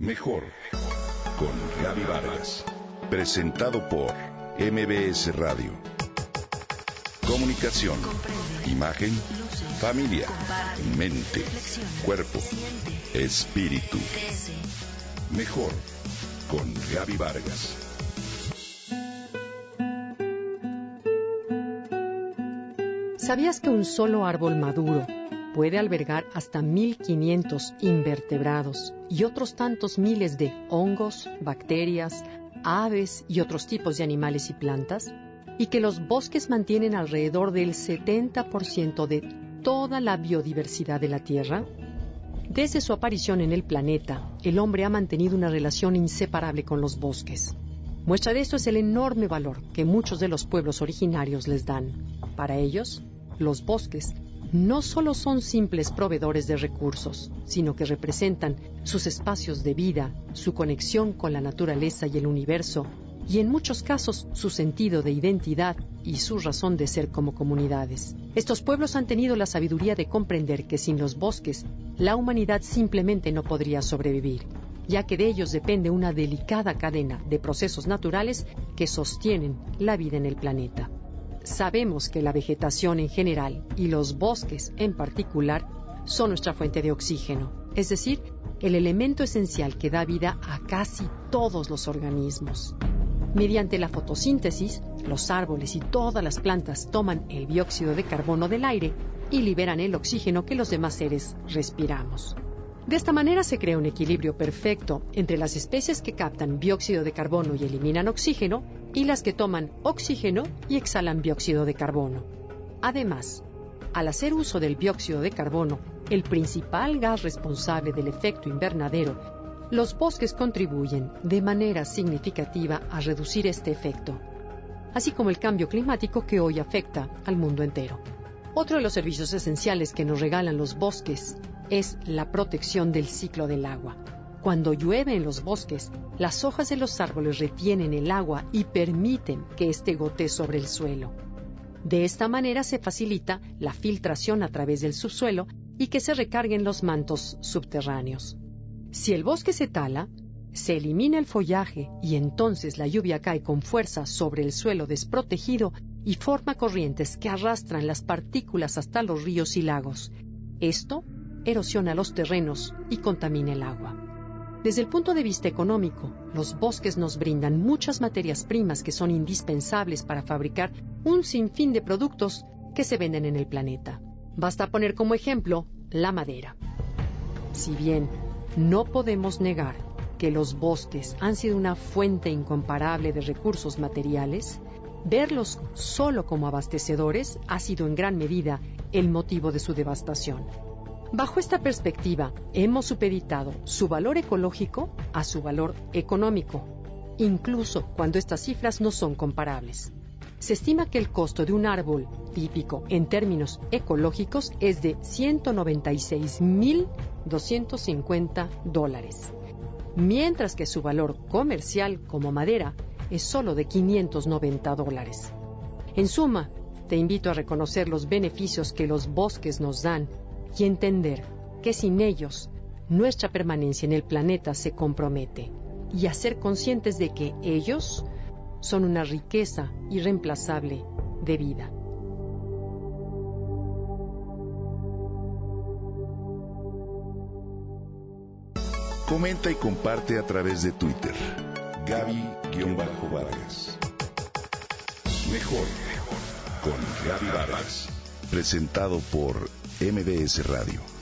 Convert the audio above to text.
Mejor con Gaby Vargas. Presentado por MBS Radio. Comunicación, imagen, familia, mente, cuerpo, espíritu. Mejor con Gaby Vargas. ¿Sabías que un solo árbol maduro puede albergar hasta 1500 invertebrados y otros tantos miles de hongos, bacterias, aves y otros tipos de animales y plantas, y que los bosques mantienen alrededor del 70% de toda la biodiversidad de la Tierra? Desde su aparición en el planeta, el hombre ha mantenido una relación inseparable con los bosques. Muestra de esto es el enorme valor que muchos de los pueblos originarios les dan. Para ellos, los bosques no solo son simples proveedores de recursos, sino que representan sus espacios de vida, su conexión con la naturaleza y el universo, y en muchos casos su sentido de identidad y su razón de ser como comunidades. Estos pueblos han tenido la sabiduría de comprender que sin los bosques la humanidad simplemente no podría sobrevivir, ya que de ellos depende una delicada cadena de procesos naturales que sostienen la vida en el planeta. Sabemos que la vegetación en general y los bosques en particular son nuestra fuente de oxígeno, es decir, el elemento esencial que da vida a casi todos los organismos. Mediante la fotosíntesis, los árboles y todas las plantas toman el dióxido de carbono del aire y liberan el oxígeno que los demás seres respiramos. De esta manera se crea un equilibrio perfecto entre las especies que captan dióxido de carbono y eliminan oxígeno y las que toman oxígeno y exhalan dióxido de carbono. Además, al hacer uso del dióxido de carbono, el principal gas responsable del efecto invernadero, los bosques contribuyen de manera significativa a reducir este efecto, así como el cambio climático que hoy afecta al mundo entero. Otro de los servicios esenciales que nos regalan los bosques es la protección del ciclo del agua. Cuando llueve en los bosques, las hojas de los árboles retienen el agua y permiten que éste gotee sobre el suelo. De esta manera se facilita la filtración a través del subsuelo y que se recarguen los mantos subterráneos. Si el bosque se tala, se elimina el follaje y entonces la lluvia cae con fuerza sobre el suelo desprotegido y forma corrientes que arrastran las partículas hasta los ríos y lagos. Esto erosiona los terrenos y contamina el agua. Desde el punto de vista económico, los bosques nos brindan muchas materias primas que son indispensables para fabricar un sinfín de productos que se venden en el planeta. Basta poner como ejemplo la madera. Si bien no podemos negar que los bosques han sido una fuente incomparable de recursos materiales, verlos solo como abastecedores ha sido en gran medida el motivo de su devastación. Bajo esta perspectiva, hemos supeditado su valor ecológico a su valor económico, incluso cuando estas cifras no son comparables. Se estima que el costo de un árbol típico en términos ecológicos es de 196.250 dólares, mientras que su valor comercial como madera es solo de 590 dólares. En suma, te invito a reconocer los beneficios que los bosques nos dan y entender que sin ellos nuestra permanencia en el planeta se compromete y a ser conscientes de que ellos son una riqueza irreemplazable de vida. Comenta y comparte a través de Twitter. Gaby-Vargas. Mejor con Gaby Vargas. Presentado por MBS Radio.